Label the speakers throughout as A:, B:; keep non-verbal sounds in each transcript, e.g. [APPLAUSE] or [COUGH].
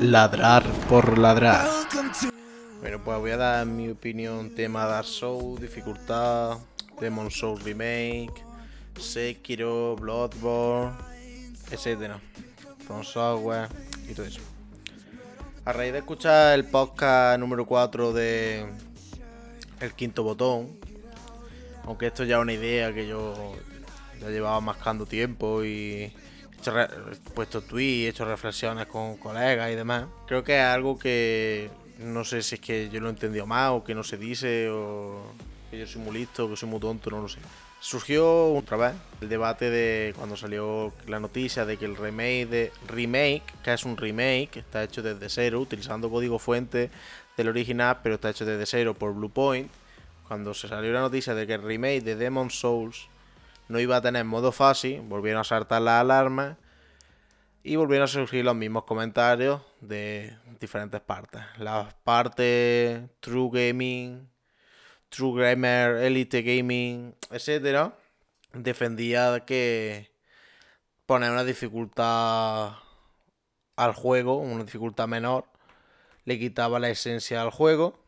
A: ladrar por ladrar. Bueno, pues voy a dar mi opinión tema Dark Souls, dificultad, Demon Souls Remake, Sekiro, Bloodborne, etcétera. From Software y todo eso. A raíz de escuchar el podcast número 4 de El Quinto Botón, aunque esto ya es una idea que yo ya llevaba mascando tiempo y he puesto tweets, he hecho reflexiones con colegas y demás. Creo que es algo que no sé si es que yo lo he entendido mal o que no se dice o que yo soy muy listo, que soy muy tonto, no lo sé. Surgió otra vez el debate de cuando salió la noticia de que el remake de remake, que es un remake, está hecho desde cero, utilizando código fuente del original, pero está hecho desde cero por Bluepoint. Cuando se salió la noticia de que el remake de Demon Souls no iba a tener modo fácil, volvieron a saltar las alarmas y volvieron a surgir los mismos comentarios de diferentes partes. La parte True Gaming, True Gamer, Elite Gaming, etcétera, defendía que poner una dificultad al juego, una dificultad menor, le quitaba la esencia al juego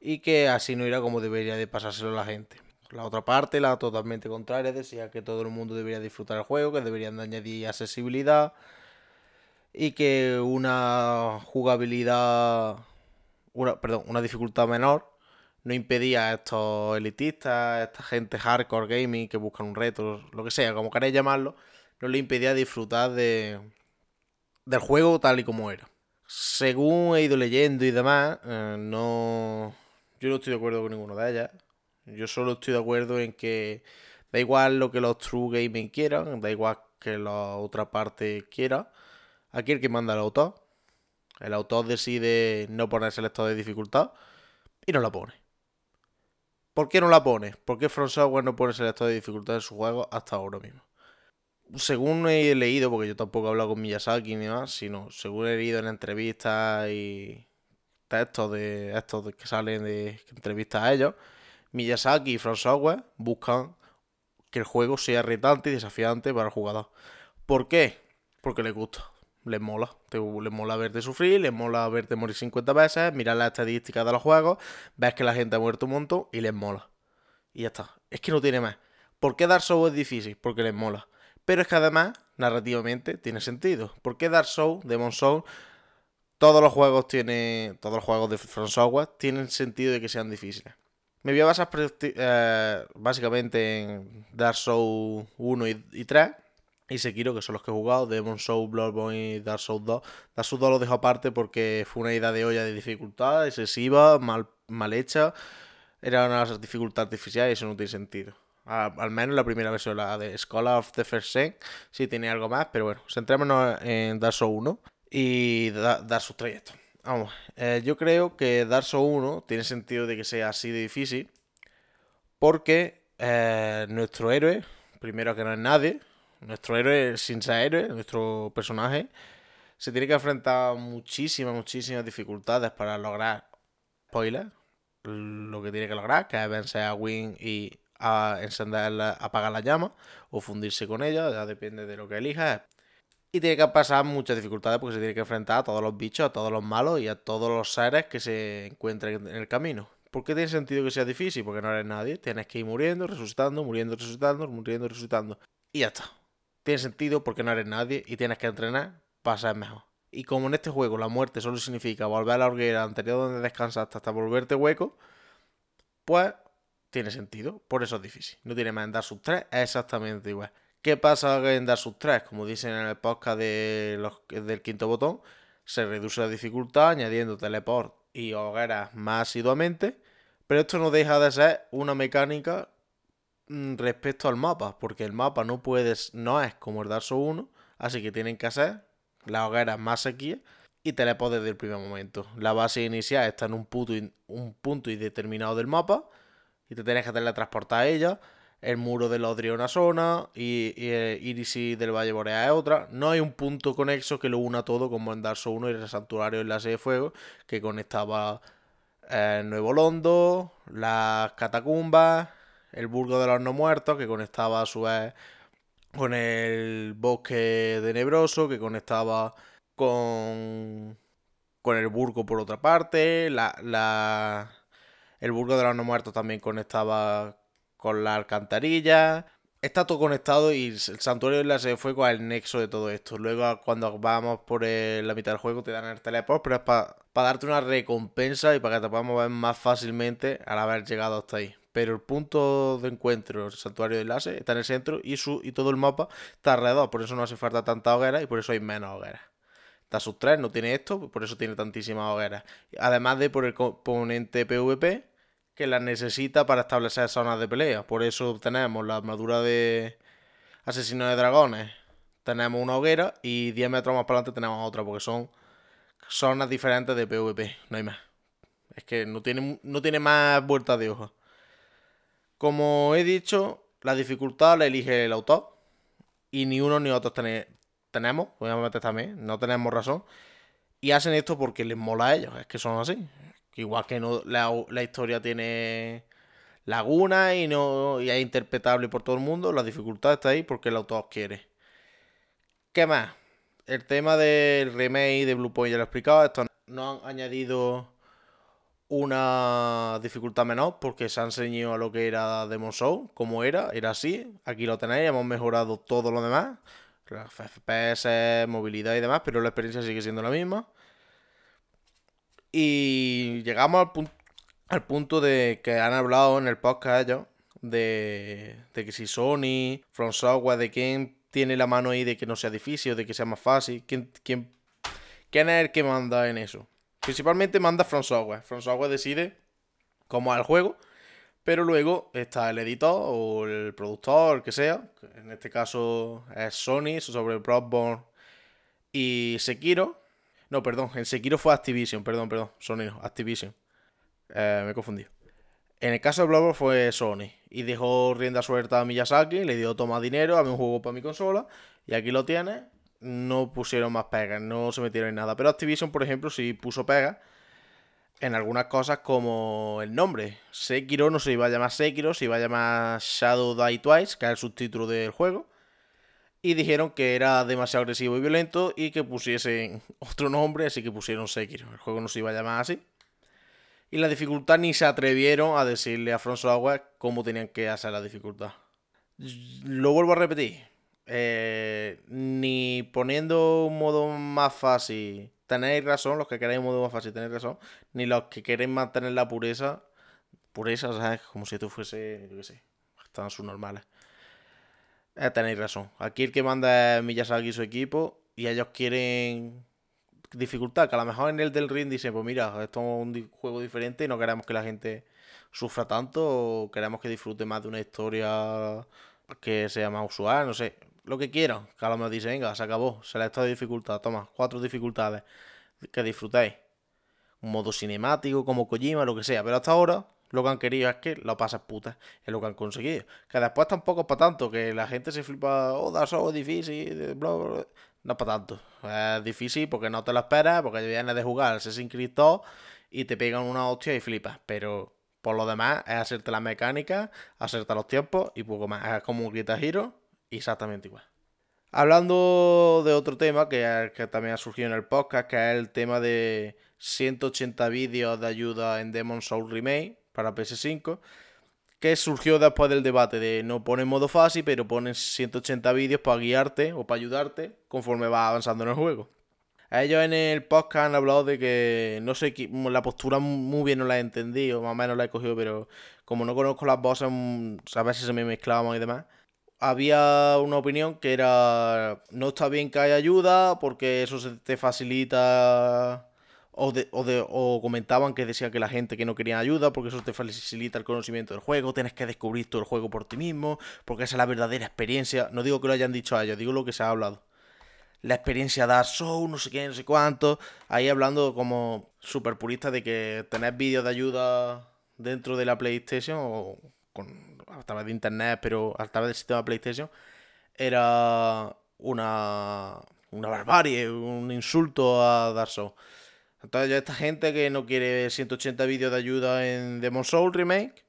A: y que así no era como debería de pasárselo la gente. La otra parte, la totalmente contraria, decía que todo el mundo debería disfrutar el juego, que deberían de añadir accesibilidad y que una jugabilidad, una, perdón, una dificultad menor no impedía a estos elitistas, a esta gente hardcore gaming que buscan un reto, lo que sea, como queréis llamarlo, no le impedía disfrutar de, del juego tal y como era. Según he ido leyendo y demás, eh, no, yo no estoy de acuerdo con ninguno de ellas. Yo solo estoy de acuerdo en que da igual lo que los True Gaming quieran, da igual que la otra parte quiera. Aquí el que manda el autor. El autor decide no poner selector de dificultad y no la pone. ¿Por qué no la pone? ¿Por qué From Software no pone selector de dificultad en su juego hasta ahora mismo? Según he leído, porque yo tampoco he hablado con Miyazaki ni más, sino según he leído en entrevistas y textos de estos que salen de entrevistas a ellos, Miyazaki y From Software buscan que el juego sea retante y desafiante para el jugador. ¿Por qué? Porque les gusta, les mola. Les mola verte sufrir, les mola verte morir 50 veces, mirar las estadísticas de los juegos, ves que la gente ha muerto un montón y les mola. Y ya está. Es que no tiene más. ¿Por qué Dark Souls es difícil? Porque les mola. Pero es que además, narrativamente, tiene sentido. ¿Por qué Dark Souls, Demon Souls, todos los juegos tienen. Todos los juegos de From Software tienen sentido de que sean difíciles? Me voy a basar eh, básicamente en Dark Souls 1 y, 3 y Sekiro, que son los que he jugado, Demon Souls, Bloodborne y Dark Souls 2. Dark Souls 2 lo dejo aparte porque fue una idea de olla de dificultad, excesiva, mal, mal hecha. Era una dificultad artificial y eso no tiene sentido. Al, menos la primera versión, la de Scholar of the First Sin, sí tiene algo más, pero bueno, centrémonos en Dark Souls 1 y Dark Souls 3 esto. Vamos, eh, yo creo que Dark Souls 1 tiene sentido de que sea así de difícil. Porque eh, nuestro héroe, primero que no es nadie, nuestro héroe sin ser héroe, nuestro personaje, se tiene que enfrentar muchísimas, muchísimas dificultades para lograr, spoiler, lo que tiene que lograr, que es vencer a Win y a encender apagar la llama o fundirse con ella, ya depende de lo que elijas. Y tiene que pasar muchas dificultades porque se tiene que enfrentar a todos los bichos, a todos los malos y a todos los seres que se encuentren en el camino. ¿Por qué tiene sentido que sea difícil? Porque no eres nadie. Tienes que ir muriendo, resucitando, muriendo, resucitando, muriendo, resucitando. Y ya está. Tiene sentido porque no eres nadie y tienes que entrenar para ser mejor. Y como en este juego la muerte solo significa volver a la hoguera anterior donde descansaste hasta volverte hueco, pues tiene sentido. Por eso es difícil. No tiene más en dar sus tres, es exactamente igual. ¿Qué pasa en Souls 3? Como dicen en el podcast de los, del quinto botón, se reduce la dificultad añadiendo teleport y hogueras más asiduamente, pero esto no deja de ser una mecánica mm, respecto al mapa, porque el mapa no puedes, no es como el Dark Souls 1, así que tienen que hacer las hogueras más sequías y teleport desde el primer momento. La base inicial está en un un punto indeterminado del mapa y te tienes que teletransportar a ella el muro del Odri una zona y, y Irisi del Valle Boreal es otra. No hay un punto conexo que lo una todo como en Dark Souls 1 y el Santuario Enlace de Fuego que conectaba el Nuevo Londo, las catacumbas, el Burgo de los No Muertos que conectaba a su vez con el Bosque de Nebroso que conectaba con, con el burgo por otra parte, la, la, el burgo de los no muertos también conectaba con la alcantarilla. Está todo conectado y el santuario de la se fue con el nexo de todo esto. Luego, cuando vamos por la mitad del juego, te dan el teleport, pero es para darte una recompensa y para que te podamos ver más fácilmente al haber llegado hasta ahí. Pero el punto de encuentro, el santuario de enlace, está en el centro y, su, y todo el mapa está alrededor. Por eso no hace falta tanta hoguera y por eso hay menos hogueras. Está sus tres, no tiene esto, por eso tiene tantísimas hogueras. Además de por el componente PvP, que las necesita para establecer zonas de pelea. Por eso tenemos la armadura de asesino de dragones. Tenemos una hoguera y 10 metros más para adelante tenemos otra, porque son zonas diferentes de PvP, no hay más. Es que no tiene, no tiene más vueltas de hoja. Como he dicho, la dificultad la elige el autor. Y ni uno ni otro tenemos, obviamente también, no tenemos razón. Y hacen esto porque les mola a ellos, es que son así. Igual que no, la, historia tiene laguna y no y es interpretable por todo el mundo, la dificultad está ahí porque el autor quiere. ¿Qué más? El tema del remake de Blue Point ya lo he explicado. Esto no han añadido una dificultad menor porque se han ceñido a lo que era Demon Soul, como era, era así. Aquí lo tenéis, hemos mejorado todo lo demás. FPS, movilidad y demás, pero la experiencia sigue siendo la misma. Y llegamos al, punto de que han hablado en el podcast ellos de, que si Sony, From Software, de quién tiene la mano ahí de que no sea difícil, de que sea más fácil, quién, quién, quién es el que manda en eso. Principalmente manda From Software. From Software decide cómo es el juego, pero luego está el editor o el productor, el que sea, en este caso es Sony, sobre Bloodborne y Sekiro, no, perdón, en Sekiro fue Activision, perdón, perdón, Sony no, Activision. Eh, me he confundido. En el caso de Bloodborne fue Sony y dejó rienda suelta a Miyazaki, le dio toma dinero, a un juego para mi consola y aquí lo tiene. No pusieron más pegas, no se metieron en nada. Pero Activision, por ejemplo, sí puso pegas en algunas cosas como el nombre. Sekiro no se iba a llamar Sekiro, se iba a llamar Shadow Die Twice, que es el subtítulo del juego y dijeron que era demasiado agresivo y violento y que pusiesen [LAUGHS] otro nombre, así que pusieron Sekiro. El juego no se iba a llamar así. Y la dificultad ni se atrevieron a decirle a From Software cómo tenían que hacer la dificultad. Lo vuelvo a repetir. Eh, ni poniendo un modo más fácil, tenéis razón, los que queréis un modo más fácil tenéis razón, ni los que queréis mantener la pureza, pureza, ¿sabes? Como si esto fuese, yo qué sé, están sus normales. Eh, tenéis razón. Aquí el que manda es Miyazaki y su equipo y ellos quieren dificultad, que a lo mejor en el del ring dicen, pues mira, esto es un juego diferente y no queremos que la gente sufra tanto o queremos que disfrute más de una historia que sea más usual, no sé, lo que quieran. Que a lo mejor dicen, venga, se acabó, se le ha estado dificultad, toma, cuatro dificultades, que disfrutéis. Un modo cinemático, como Kojima, lo que sea, pero hasta ahora lo que han querido es que lo pasas puta. Es lo que han conseguido. Que después tampoco es para tanto. Que la gente se flipa. Oh, da es difícil. No es para tanto. Es difícil porque no te lo esperas. Porque vienes de jugar Assassin's Creed 2 y te pegan una hostia y flipas. Pero por lo demás es hacerte la mecánica, hacerte los tiempos y poco más. Es como un Grita Hero exactamente igual. Hablando de otro tema que, que también ha surgido en el podcast, que es el tema de 180 vídeos de ayuda en Demon Soul Remake para PS5, que surgió después del debate de no pones modo fácil, pero pones 180 vídeos para guiarte o para ayudarte conforme vas avanzando en el juego. Ellos en el podcast han hablado de que no sé, la postura muy bien no la he entendido, más o menos la he cogido, pero como no conozco las voces, mm, a veces se me mezclaban y demás. Había una opinión que era, no está bien que haya ayuda porque eso se te facilita o, de, o, de, o, comentaban que decían que la gente que no quería ayuda porque eso te facilita el conocimiento del juego, tienes que descubrir todo el juego por ti mismo, porque esa es la verdadera experiencia. No digo que lo hayan dicho a ellos, digo lo que se ha hablado. La experiencia Dark Souls, no sé qué, no sé cuánto. Ahí hablando como super purista de que tener vídeos de ayuda dentro de la PlayStation o con, a través de internet, pero a través del sistema PlayStation, era una, una barbarie, un insulto a Dark Souls. Entonces, ya esta gente que no quiere 180 vídeos de ayuda en Demon Soul Remake,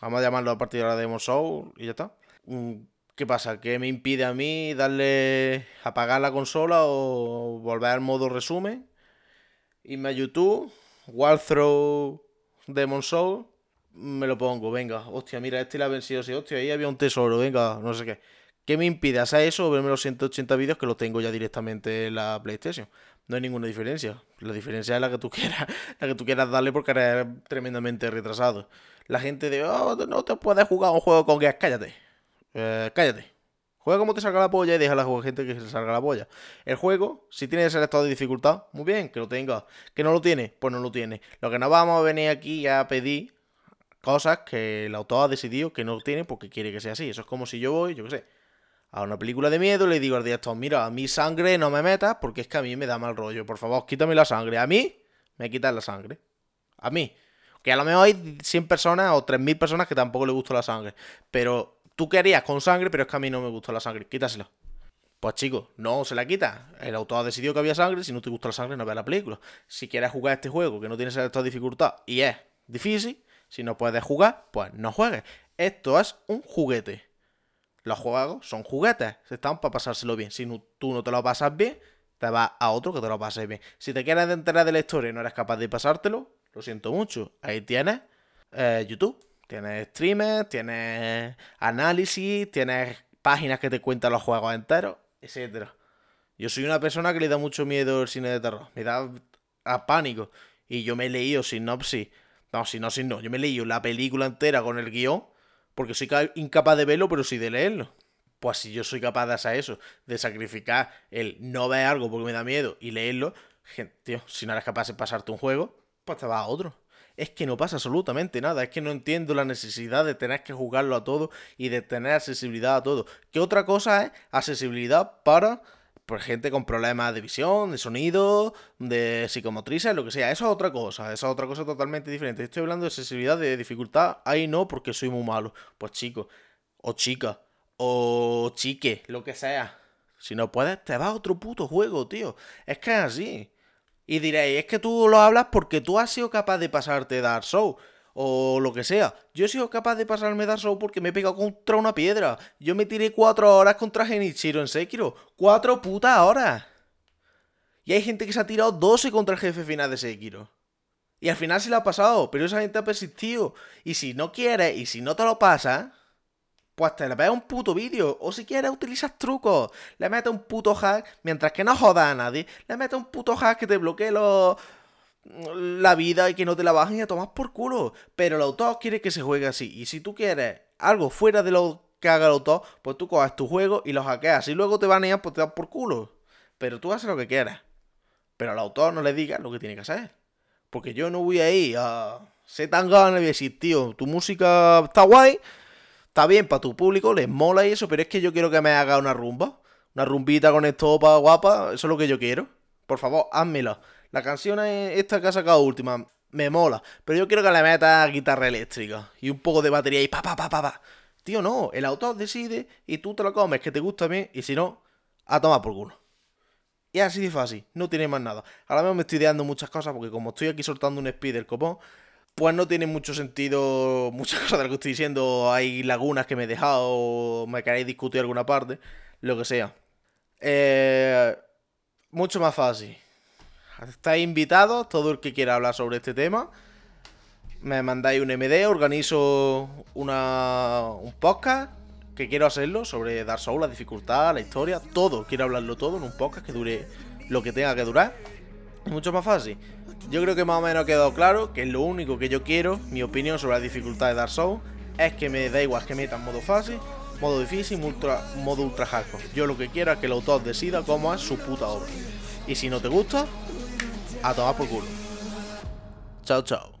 A: vamos a llamarlo a partir de ahora Demon Soul y ya está. Mm, ¿Qué pasa? ¿Qué me impide a mí darle apagar la consola o volver al modo resumen? Irme a YouTube, Walthrough Demon Soul, me lo pongo, venga, hostia, mira, este la ha vencido así, hostia, ahí había un tesoro, venga, no sé qué. ¿Qué me impide hacer eso o verme los 180 vídeos que los tengo ya directamente en la PlayStation? No hay ninguna diferencia. La diferencia es la que tú [LAUGHS] quieras, la que tú quieras darle porque eres tremendamente retrasado. La gente de, oh, no te puedes jugar un juego con gas, cállate. Eh, cállate. Juega como te salga la polla y deja a la gente que se salga la polla. El juego, si tiene ese estado de dificultad, muy bien, que lo tenga. Que no lo tiene, pues no lo tiene. Lo que no vamos a venir aquí a pedir cosas que el autor ha decidido que no tiene porque quiere que sea así. Eso es como si yo voy, yo qué sé, a una película de miedo le digo al director, mira, a mi sangre no me metas porque es que a mí me da mal rollo. Por favor, quítame la sangre. A mí me quitas la sangre. A mí. Que a lo mejor hay 100 personas o 3.000 personas que tampoco le gusta la sangre. Pero tú querías con sangre, pero es que a mí no me gusta la sangre. Quítasela. Pues chicos, no se la quita. El autor ha decidido que había sangre. Si no te gusta la sangre, no veas la película. Si quieres jugar este juego que no tiene esta dificultad y es difícil, si no puedes jugar, pues no juegues. Esto es un juguete. Los juegos son juguetes. Están para pasárselo bien. Si tú no te lo pasas bien, te vas a otro que te lo pase bien. Si te quieres enterar de la historia y no eres capaz de pasártelo, lo siento mucho. Ahí tienes eh, YouTube. Tienes streamers, tienes análisis, tienes páginas que te cuentan los juegos enteros, etc. Yo soy una persona que le da mucho miedo el cine de terror. Me da a pánico. Y yo me he leído sinopsis no, si no, si no. Yo me he leído la película entera con el guion, porque soy incapaz de verlo, pero sí de leerlo. Pues si yo soy capaz de hacer eso, de sacrificar el no ver algo porque me da miedo y leerlo, gente, tío, si no eres capaz de pasarte un juego, pues te vas a otro. Es que no pasa absolutamente nada, es que no entiendo la necesidad de tener que jugarlo a todo y de tener accesibilidad a todo. ¿Qué otra cosa es accesibilidad para por gente con problemas de visión, de sonido, de psicomotrices, lo que sea. Eso es otra cosa, eso es otra cosa totalmente diferente. Estoy hablando de accesibilidad, de dificultad. Ahí no, porque soy muy malo. Pues chico, o chica, o chique, lo que sea. Si no puedes, te vas a otro puto juego, tío. Es que es así. Y diréis, es que tú lo hablas porque tú has sido capaz de pasarte Dark Souls o lo que sea. Yo he sido capaz de pasarme Dark Souls porque me he pegado contra una piedra. Yo me tiré cuatro horas contra Genichiro en Sekiro. Cuatro putas horas. Y hay gente que se ha tirado 12 contra el jefe final de Sekiro. Y al final se lo ha pasado, pero esa gente ha persistido. Y si no quieres, y si no te lo pasa, pues te le pegas un puto vídeo. O si quieres, utilizas trucos. Le metes un puto hack, mientras que no jodas a nadie. Le metes un puto hack que te bloquee los la vida y que no te la bajen y a tomar por culo. Pero el autor quiere que se juegue así. Y si tú quieres algo fuera de lo que haga el autor, pues tú coges tu juego y lo hackeas. Y luego te banean, pues te das por culo. Pero tú haces lo que quieras. Pero al autor no le digas lo que tiene que hacer. Porque yo no voy a a ser tan gana y decir, tío, tu música está guay, está bien para tu público, les mola y eso, pero es que yo quiero que me haga una rumba. Una rumbita con estopa guapa, eso es lo que yo quiero. Por favor, házmela. La canción esta que ha sacado última me mola, pero yo quiero que le meta guitarra eléctrica y un poco de batería y pa pa pa pa pa. Tío, no, el autor decide y tú te lo comes, que te gusta mí, y si no, a tomar por culo. Y así de fácil, no tiene más nada. Ahora mismo me estoy ideando muchas cosas porque como estoy aquí soltando un speed del copón, pues no tiene mucho sentido muchas [LAUGHS] cosas de lo que estoy diciendo. Hay lagunas que me he dejado, me queréis discutir alguna parte, lo que sea. Eh, mucho más fácil. Estáis invitados, todo el que quiera hablar sobre este tema. Me mandáis un MD, organizo una, un podcast que quiero hacerlo sobre Dark Souls, la dificultad, la historia, todo. Quiero hablarlo todo en un podcast que dure lo que tenga que durar. Es mucho más fácil. Yo creo que más o menos ha quedado claro que lo único que yo quiero, mi opinión sobre la dificultad de Dark Souls, es que me da igual que metan modo fácil, modo difícil, ultra, modo ultra hardcore. Yo lo que quiero es que el autor decida cómo es su puta obra. Y si no te gusta, a tomar por culo. Chao, chao.